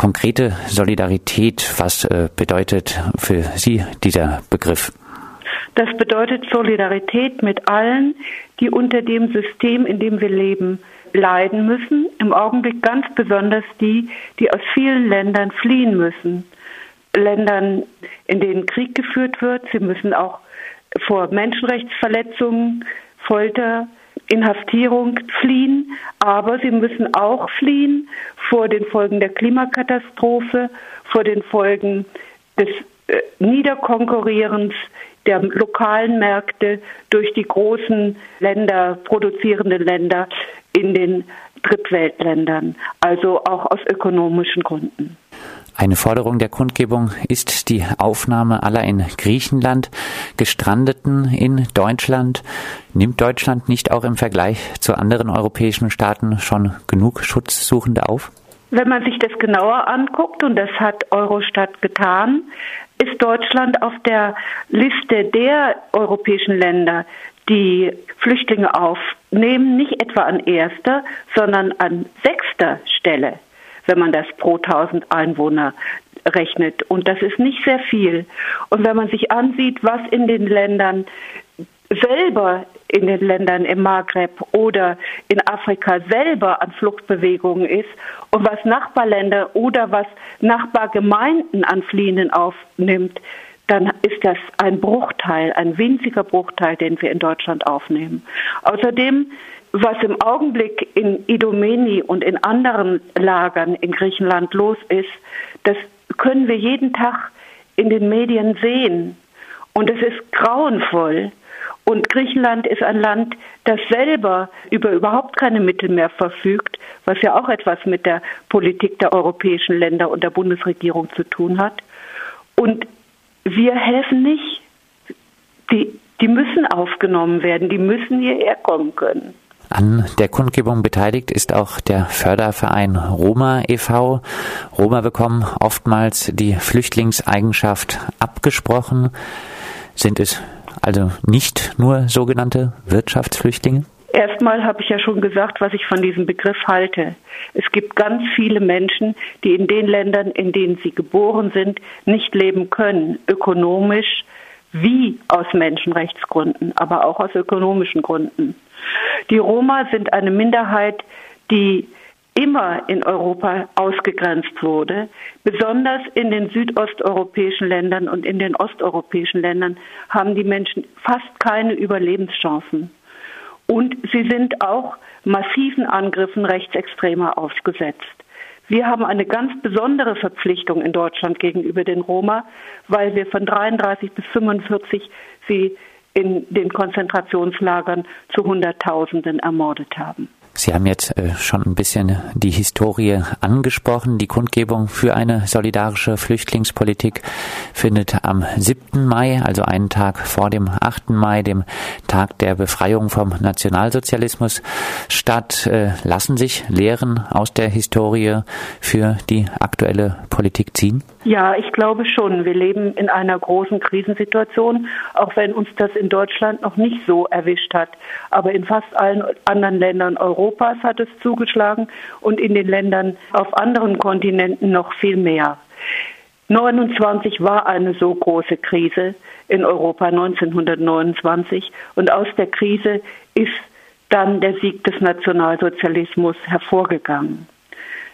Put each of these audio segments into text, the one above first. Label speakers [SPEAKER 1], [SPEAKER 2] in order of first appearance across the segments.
[SPEAKER 1] konkrete Solidarität. Was äh, bedeutet für Sie dieser Begriff?
[SPEAKER 2] Das bedeutet Solidarität mit allen, die unter dem System, in dem wir leben, leiden müssen. Im Augenblick ganz besonders die, die aus vielen Ländern fliehen müssen. Ländern, in denen Krieg geführt wird. Sie müssen auch vor Menschenrechtsverletzungen, Folter, Inhaftierung fliehen, aber sie müssen auch fliehen vor den Folgen der Klimakatastrophe, vor den Folgen des äh, Niederkonkurrierens der lokalen Märkte durch die großen Länder, produzierenden Länder in den Drittweltländern, also auch aus ökonomischen Gründen.
[SPEAKER 1] Eine Forderung der Kundgebung ist die Aufnahme aller in Griechenland Gestrandeten in Deutschland. Nimmt Deutschland nicht auch im Vergleich zu anderen europäischen Staaten schon genug Schutzsuchende auf?
[SPEAKER 2] Wenn man sich das genauer anguckt, und das hat Eurostat getan, ist Deutschland auf der Liste der europäischen Länder, die Flüchtlinge aufnehmen, nicht etwa an erster, sondern an sechster Stelle, wenn man das pro 1000 Einwohner rechnet. Und das ist nicht sehr viel. Und wenn man sich ansieht, was in den Ländern selber in den Ländern im Maghreb oder in Afrika selber an Fluchtbewegungen ist und was Nachbarländer oder was Nachbargemeinden an Fliehenden aufnimmt, dann ist das ein Bruchteil, ein winziger Bruchteil, den wir in Deutschland aufnehmen. Außerdem, was im Augenblick in Idomeni und in anderen Lagern in Griechenland los ist, das können wir jeden Tag in den Medien sehen. Und es ist grauenvoll. Und Griechenland ist ein Land, das selber über überhaupt keine Mittel mehr verfügt, was ja auch etwas mit der Politik der europäischen Länder und der Bundesregierung zu tun hat. Und wir helfen nicht. Die, die müssen aufgenommen werden, die müssen hierher kommen können.
[SPEAKER 1] An der Kundgebung beteiligt ist auch der Förderverein Roma e.V. Roma bekommen oftmals die Flüchtlingseigenschaft abgesprochen. Sind es also nicht nur sogenannte Wirtschaftsflüchtlinge?
[SPEAKER 2] Erstmal habe ich ja schon gesagt, was ich von diesem Begriff halte. Es gibt ganz viele Menschen, die in den Ländern, in denen sie geboren sind, nicht leben können, ökonomisch wie aus Menschenrechtsgründen, aber auch aus ökonomischen Gründen. Die Roma sind eine Minderheit, die immer in Europa ausgegrenzt wurde. Besonders in den südosteuropäischen Ländern und in den osteuropäischen Ländern haben die Menschen fast keine Überlebenschancen. Und sie sind auch massiven Angriffen Rechtsextremer ausgesetzt. Wir haben eine ganz besondere Verpflichtung in Deutschland gegenüber den Roma, weil wir von 33 bis 45 sie in den Konzentrationslagern zu Hunderttausenden ermordet haben.
[SPEAKER 1] Sie haben jetzt äh, schon ein bisschen die Historie angesprochen. Die Kundgebung für eine solidarische Flüchtlingspolitik findet am 7. Mai, also einen Tag vor dem 8. Mai, dem Tag der Befreiung vom Nationalsozialismus statt. Äh, lassen sich Lehren aus der Historie für die aktuelle Politik ziehen?
[SPEAKER 2] Ja, ich glaube schon. Wir leben in einer großen Krisensituation, auch wenn uns das in Deutschland noch nicht so erwischt hat. Aber in fast allen anderen Ländern Europas hat es zugeschlagen und in den Ländern auf anderen Kontinenten noch viel mehr. 29 war eine so große Krise in Europa 1929 und aus der Krise ist dann der Sieg des Nationalsozialismus hervorgegangen.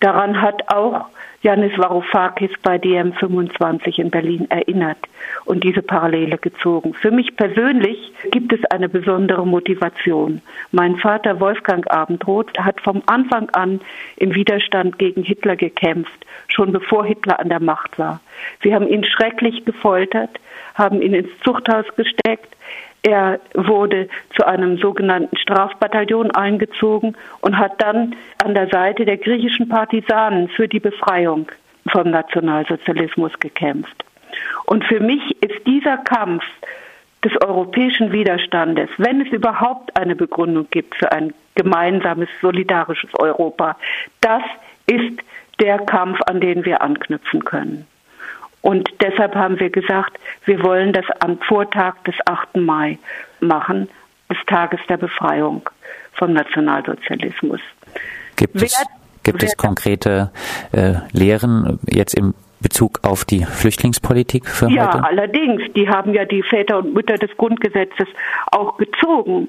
[SPEAKER 2] Daran hat auch Janis Varoufakis bei DM25 in Berlin erinnert und diese Parallele gezogen. Für mich persönlich gibt es eine besondere Motivation. Mein Vater Wolfgang Abendroth hat vom Anfang an im Widerstand gegen Hitler gekämpft, schon bevor Hitler an der Macht war. Sie haben ihn schrecklich gefoltert, haben ihn ins Zuchthaus gesteckt, er wurde zu einem sogenannten Strafbataillon eingezogen und hat dann an der Seite der griechischen Partisanen für die Befreiung vom Nationalsozialismus gekämpft. Und für mich ist dieser Kampf des europäischen Widerstandes, wenn es überhaupt eine Begründung gibt für ein gemeinsames, solidarisches Europa, das ist der Kampf, an den wir anknüpfen können. Und deshalb haben wir gesagt, wir wollen das am Vortag des 8. Mai machen, des Tages der Befreiung vom Nationalsozialismus.
[SPEAKER 1] Gibt es, Gibt es konkrete äh, Lehren jetzt im Bezug auf die Flüchtlingspolitik für
[SPEAKER 2] ja,
[SPEAKER 1] heute?
[SPEAKER 2] Ja, allerdings. Die haben ja die Väter und Mütter des Grundgesetzes auch gezogen.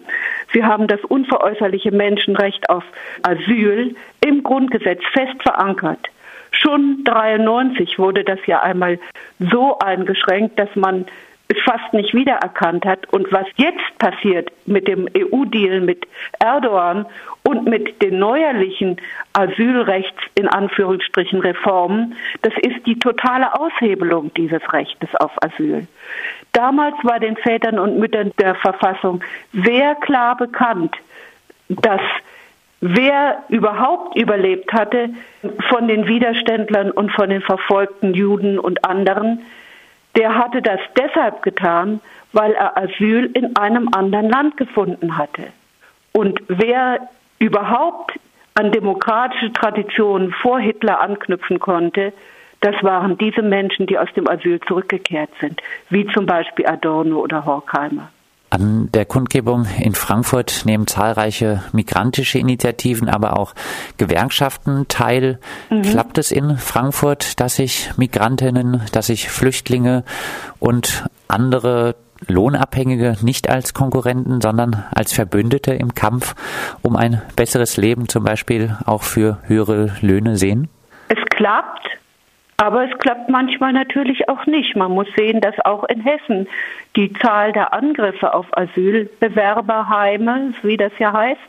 [SPEAKER 2] Sie haben das unveräußerliche Menschenrecht auf Asyl im Grundgesetz fest verankert. Schon 93 wurde das ja einmal so eingeschränkt, dass man es fast nicht wiedererkannt hat. Und was jetzt passiert mit dem EU-Deal mit Erdogan und mit den neuerlichen Asylrechts in Anführungsstrichen Reformen, das ist die totale Aushebelung dieses Rechtes auf Asyl. Damals war den Vätern und Müttern der Verfassung sehr klar bekannt, dass wer überhaupt überlebt hatte von den Widerständlern und von den verfolgten Juden und anderen, der hatte das deshalb getan, weil er Asyl in einem anderen Land gefunden hatte. Und wer überhaupt an demokratische Traditionen vor Hitler anknüpfen konnte, das waren diese Menschen, die aus dem Asyl zurückgekehrt sind, wie zum Beispiel Adorno oder Horkheimer.
[SPEAKER 1] An der Kundgebung in Frankfurt nehmen zahlreiche migrantische Initiativen, aber auch Gewerkschaften teil. Mhm. Klappt es in Frankfurt, dass sich Migrantinnen, dass sich Flüchtlinge und andere Lohnabhängige nicht als Konkurrenten, sondern als Verbündete im Kampf um ein besseres Leben, zum Beispiel auch für höhere Löhne sehen?
[SPEAKER 2] Es klappt, aber es klappt manchmal natürlich auch nicht. Man muss sehen, dass auch in Hessen die Zahl der Angriffe auf Asylbewerberheime, wie das ja heißt,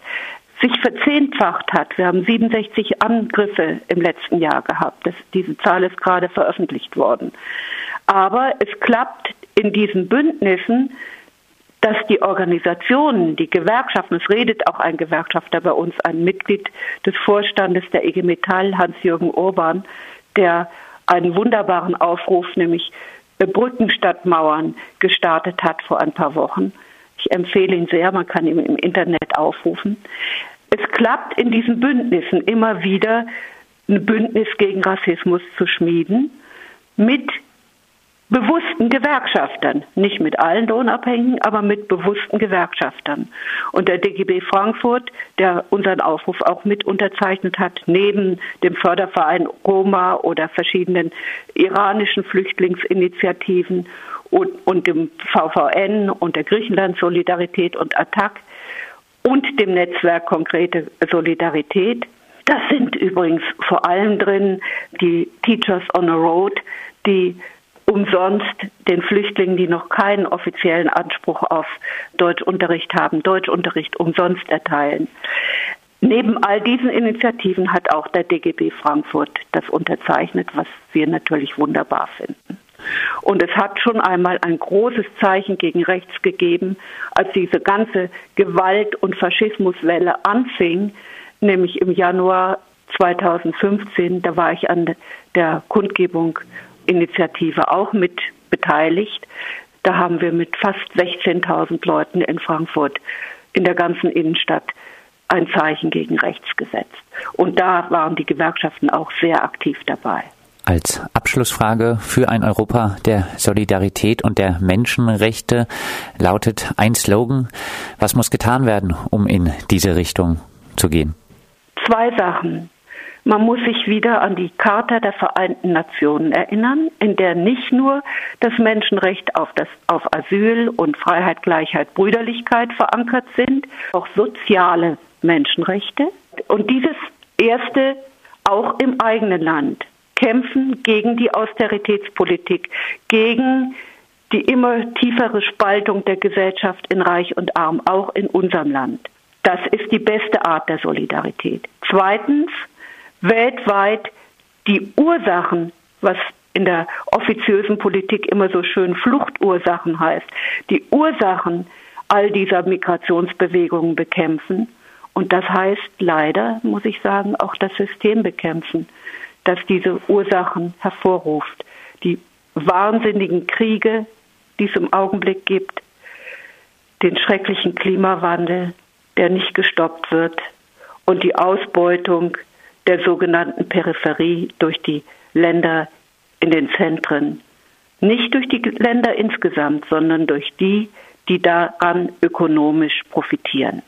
[SPEAKER 2] sich verzehnfacht hat. Wir haben 67 Angriffe im letzten Jahr gehabt. Das, diese Zahl ist gerade veröffentlicht worden. Aber es klappt in diesen Bündnissen, dass die Organisationen, die Gewerkschaften, es redet auch ein Gewerkschafter bei uns, ein Mitglied des Vorstandes der IG Metall, Hans-Jürgen Urban, der einen wunderbaren Aufruf, nämlich Brücken statt Mauern, gestartet hat vor ein paar Wochen. Ich empfehle ihn sehr, man kann ihn im Internet aufrufen. Es klappt in diesen Bündnissen immer wieder, ein Bündnis gegen Rassismus zu schmieden mit bewussten Gewerkschaftern, nicht mit allen Lohnabhängigen, aber mit bewussten Gewerkschaftern. Und der DGB Frankfurt, der unseren Aufruf auch mit unterzeichnet hat, neben dem Förderverein Roma oder verschiedenen iranischen Flüchtlingsinitiativen und, und dem VVN und der Griechenland Solidarität und Attac und dem Netzwerk Konkrete Solidarität. Das sind übrigens vor allem drin die Teachers on the Road, die umsonst den Flüchtlingen, die noch keinen offiziellen Anspruch auf Deutschunterricht haben, Deutschunterricht umsonst erteilen. Neben all diesen Initiativen hat auch der DGB Frankfurt das unterzeichnet, was wir natürlich wunderbar finden. Und es hat schon einmal ein großes Zeichen gegen rechts gegeben, als diese ganze Gewalt- und Faschismuswelle anfing, nämlich im Januar 2015. Da war ich an der Kundgebung Initiative auch mit beteiligt. Da haben wir mit fast 16.000 Leuten in Frankfurt in der ganzen Innenstadt ein Zeichen gegen rechts gesetzt. Und da waren die Gewerkschaften auch sehr aktiv dabei.
[SPEAKER 1] Als Abschlussfrage für ein Europa der Solidarität und der Menschenrechte lautet ein Slogan. Was muss getan werden, um in diese Richtung zu gehen?
[SPEAKER 2] Zwei Sachen. Man muss sich wieder an die Charta der Vereinten Nationen erinnern, in der nicht nur das Menschenrecht auf, das, auf Asyl und Freiheit, Gleichheit, Brüderlichkeit verankert sind, auch soziale Menschenrechte. Und dieses erste auch im eigenen Land kämpfen gegen die Austeritätspolitik, gegen die immer tiefere Spaltung der Gesellschaft in Reich und Arm, auch in unserem Land. Das ist die beste Art der Solidarität. Zweitens, weltweit die Ursachen, was in der offiziösen Politik immer so schön Fluchtursachen heißt, die Ursachen all dieser Migrationsbewegungen bekämpfen. Und das heißt leider, muss ich sagen, auch das System bekämpfen, das diese Ursachen hervorruft. Die wahnsinnigen Kriege, die es im Augenblick gibt, den schrecklichen Klimawandel, der nicht gestoppt wird, und die Ausbeutung der sogenannten Peripherie durch die Länder in den Zentren. Nicht durch die Länder insgesamt, sondern durch die, die daran ökonomisch profitieren.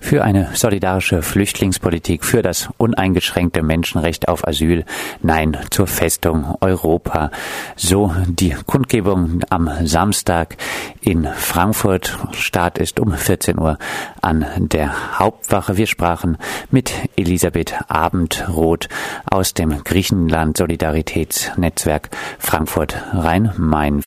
[SPEAKER 1] Für eine solidarische Flüchtlingspolitik, für das uneingeschränkte Menschenrecht auf Asyl, Nein zur Festung Europa. So die Kundgebung am Samstag in Frankfurt. Start ist um 14 Uhr an der Hauptwache. Wir sprachen mit Elisabeth Abendroth aus dem Griechenland Solidaritätsnetzwerk Frankfurt Rhein-Main.